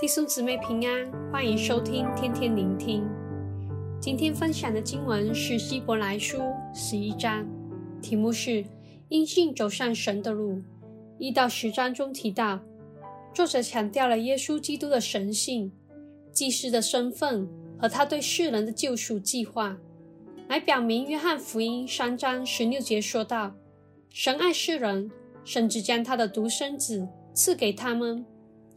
弟兄姊妹平安，欢迎收听天天聆听。今天分享的经文是希伯来书十一章，题目是“因信走上神的路”。一到十章中提到，作者强调了耶稣基督的神性、祭司的身份和他对世人的救赎计划，来表明约翰福音三章十六节说道：“神爱世人，甚至将他的独生子赐给他们。”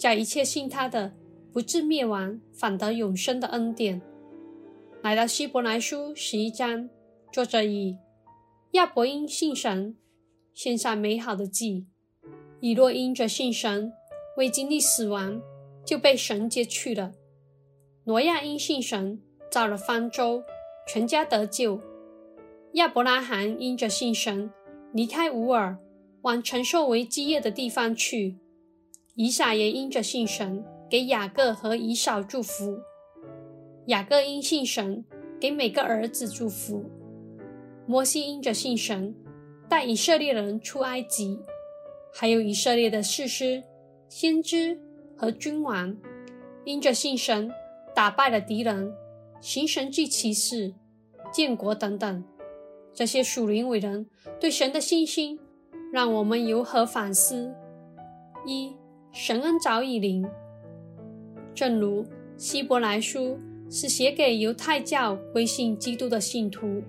叫一切信他的，不至灭亡，反得永生的恩典。来到希伯来书十一章，作者以亚伯因信神，献上美好的祭；以诺因着信神，未经历死亡，就被神接去了；挪亚因信神，造了方舟，全家得救；亚伯拉罕因着信神，离开乌尔，往承受为基业的地方去。以撒也因着信神，给雅各和以扫祝福；雅各因信神，给每个儿子祝福。摩西因着信神，带以色列人出埃及；还有以色列的士师、先知和君王，因着信神，打败了敌人，行神迹奇事，建国等等。这些属灵伟人对神的信心，让我们有何反思？一。神恩早已临，正如希伯来书是写给犹太教归信基督的信徒，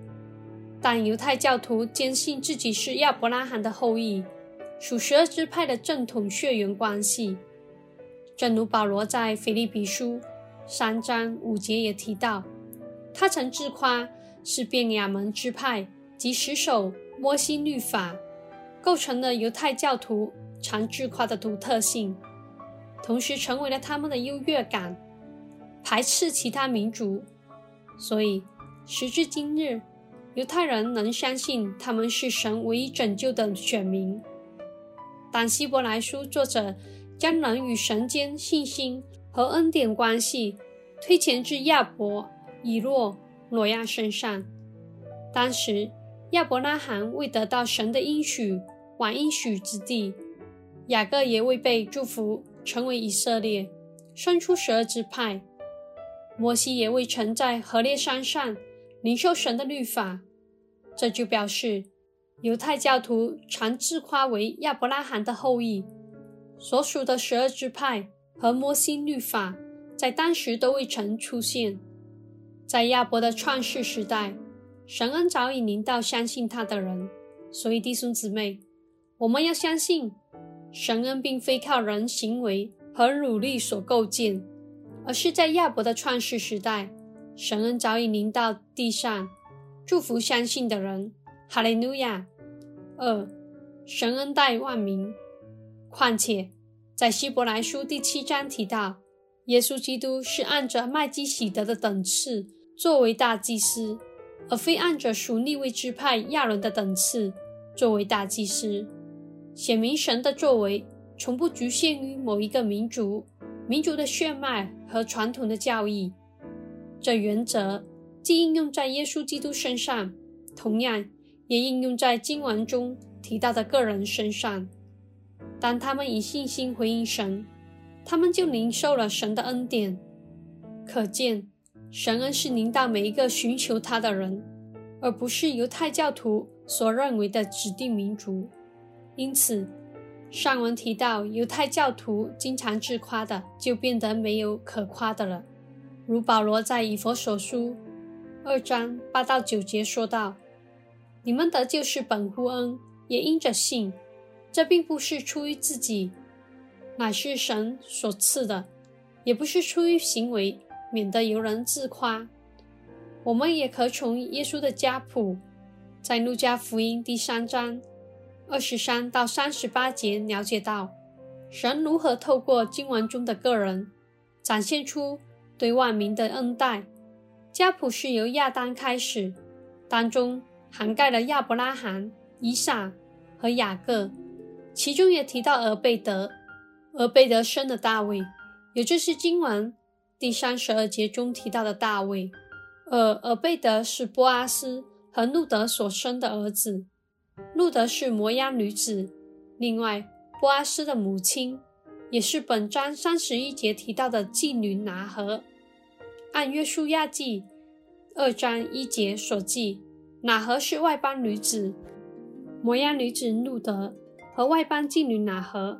但犹太教徒坚信自己是亚伯拉罕的后裔，属十二支派的正统血缘关系。正如保罗在腓立比书三章五节也提到，他曾自夸是便雅门支派及持守摩西律法，构成了犹太教徒。常自夸的独特性，同时成为了他们的优越感，排斥其他民族。所以，时至今日，犹太人能相信他们是神唯一拯救的选民。但希伯来书作者将人与神间信心和恩典关系推前至亚伯、以诺、挪亚身上。当时，亚伯拉罕未得到神的应许，往应许之地。雅各也未被祝福成为以色列，生出十二支派；摩西也未曾在何烈山上领受神的律法。这就表示，犹太教徒常自夸为亚伯拉罕的后裔，所属的十二支派和摩西律法在当时都未曾出现。在亚伯的创世时代，神恩早已临到相信他的人。所以弟兄姊妹，我们要相信。神恩并非靠人行为和努力所构建，而是在亚伯的创世时代，神恩早已临到地上，祝福相信的人。哈利路亚。二，神恩待万民。况且，在希伯来书第七章提到，耶稣基督是按着麦基洗德的等次作为大祭司，而非按着属利未支派亚伦的等次作为大祭司。显明神的作为从不局限于某一个民族、民族的血脉和传统的教义。这原则既应用在耶稣基督身上，同样也应用在经文中提到的个人身上。当他们以信心回应神，他们就领受了神的恩典。可见，神恩是临到每一个寻求他的人，而不是犹太教徒所认为的指定民族。因此，上文提到犹太教徒经常自夸的，就变得没有可夸的了。如保罗在以弗所书二章八到九节说道：“你们得救是本乎恩，也因着信。这并不是出于自己，乃是神所赐的；也不是出于行为，免得有人自夸。我们也可从耶稣的家谱，在路加福音第三章。”二十三到三十八节了解到，神如何透过经文中的个人，展现出对万民的恩待。家谱是由亚当开始，当中涵盖了亚伯拉罕、以撒和雅各，其中也提到俄贝德。俄贝德生了大卫，也就是经文第三十二节中提到的大卫。而俄贝德是波阿斯和路德所生的儿子。路德是摩押女子，另外波阿斯的母亲，也是本章三十一节提到的妓女拿合。按约书亚记二章一节所记，拿合是外邦女子，摩押女子路德和外邦妓女拿合。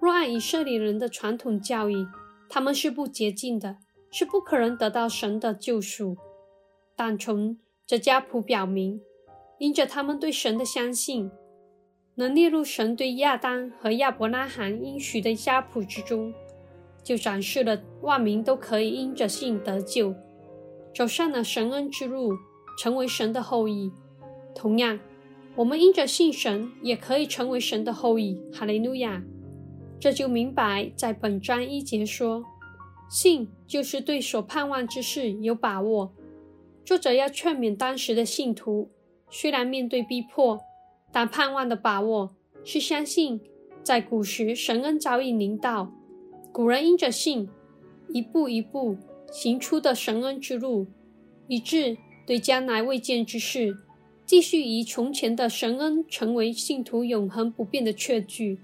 若按以色列人的传统教义，他们是不洁净的，是不可能得到神的救赎。但从这家谱表明，因着他们对神的相信，能列入神对亚当和亚伯拉罕应许的家谱之中，就展示了万民都可以因着信得救，走上了神恩之路，成为神的后裔。同样，我们因着信神，也可以成为神的后裔。哈利路亚！这就明白，在本章一节说，信就是对所盼望之事有把握。作者要劝勉当时的信徒，虽然面对逼迫，但盼望的把握是相信，在古时神恩早已临到，古人因着信，一步一步行出的神恩之路，以致对将来未见之事，继续以从前的神恩成为信徒永恒不变的确据。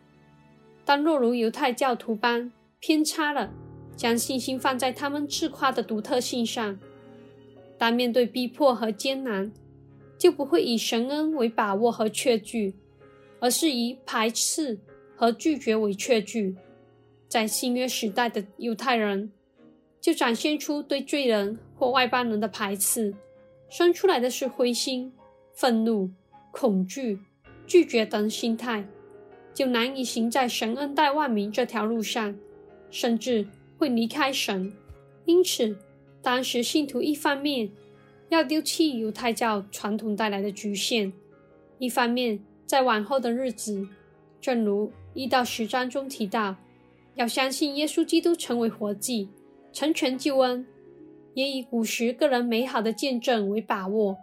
但若如犹太教徒般偏差了，将信心放在他们自夸的独特性上，当面对逼迫和艰难，就不会以神恩为把握和确据，而是以排斥和拒绝为确据。在新约时代的犹太人，就展现出对罪人或外邦人的排斥，生出来的是灰心、愤怒、恐惧、拒绝等心态。就难以行在神恩待万民这条路上，甚至会离开神。因此，当时信徒一方面要丢弃犹太教传统带来的局限，一方面在往后的日子，正如一到十章中提到，要相信耶稣基督成为活祭，成全救恩，也以古时个人美好的见证为把握，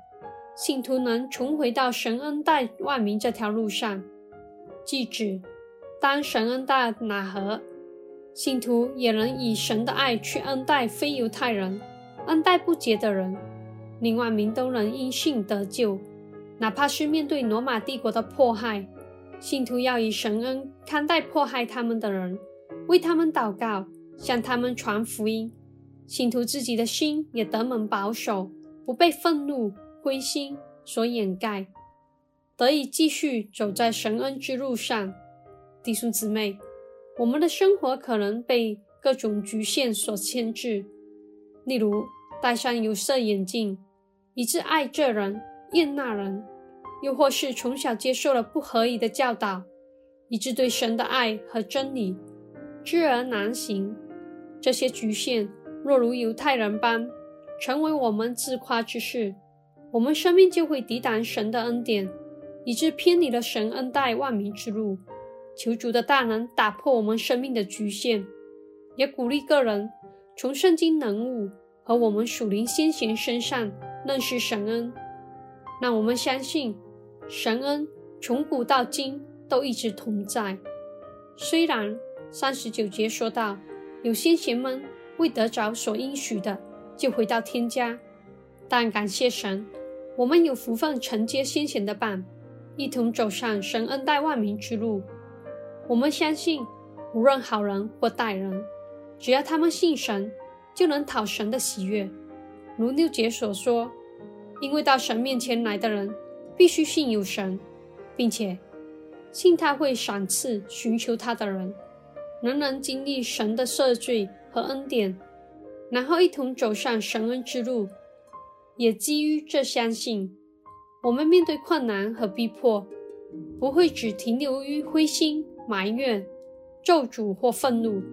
信徒能重回到神恩待万民这条路上。即指，当神恩待哪何，信徒也能以神的爱去恩待非犹太人，恩待不洁的人，令万民都能因信得救。哪怕是面对罗马帝国的迫害，信徒要以神恩看待迫害他们的人，为他们祷告，向他们传福音。信徒自己的心也得蒙保守，不被愤怒、灰心所掩盖。得以继续走在神恩之路上，弟兄姊妹，我们的生活可能被各种局限所牵制，例如戴上有色眼镜，以致爱这人厌那人；又或是从小接受了不合宜的教导，以致对神的爱和真理知而难行。这些局限若如犹太人般成为我们自夸之事，我们生命就会抵挡神的恩典。以致偏离了神恩待万民之路，求主的大能打破我们生命的局限，也鼓励个人从圣经人物和我们属灵先贤身上认识神恩。让我们相信神恩从古到今都一直同在。虽然三十九节说到有先贤们未得着所应许的就回到天家，但感谢神，我们有福分承接先贤的棒。一同走上神恩待万民之路。我们相信，无论好人或歹人，只要他们信神，就能讨神的喜悦。如六节所说，因为到神面前来的人，必须信有神，并且信他会赏赐寻求他的人，人人经历神的赦罪和恩典，然后一同走上神恩之路。也基于这相信。我们面对困难和逼迫，不会只停留于灰心、埋怨、咒诅或愤怒，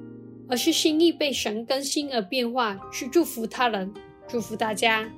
而是心意被神更新而变化，去祝福他人。祝福大家。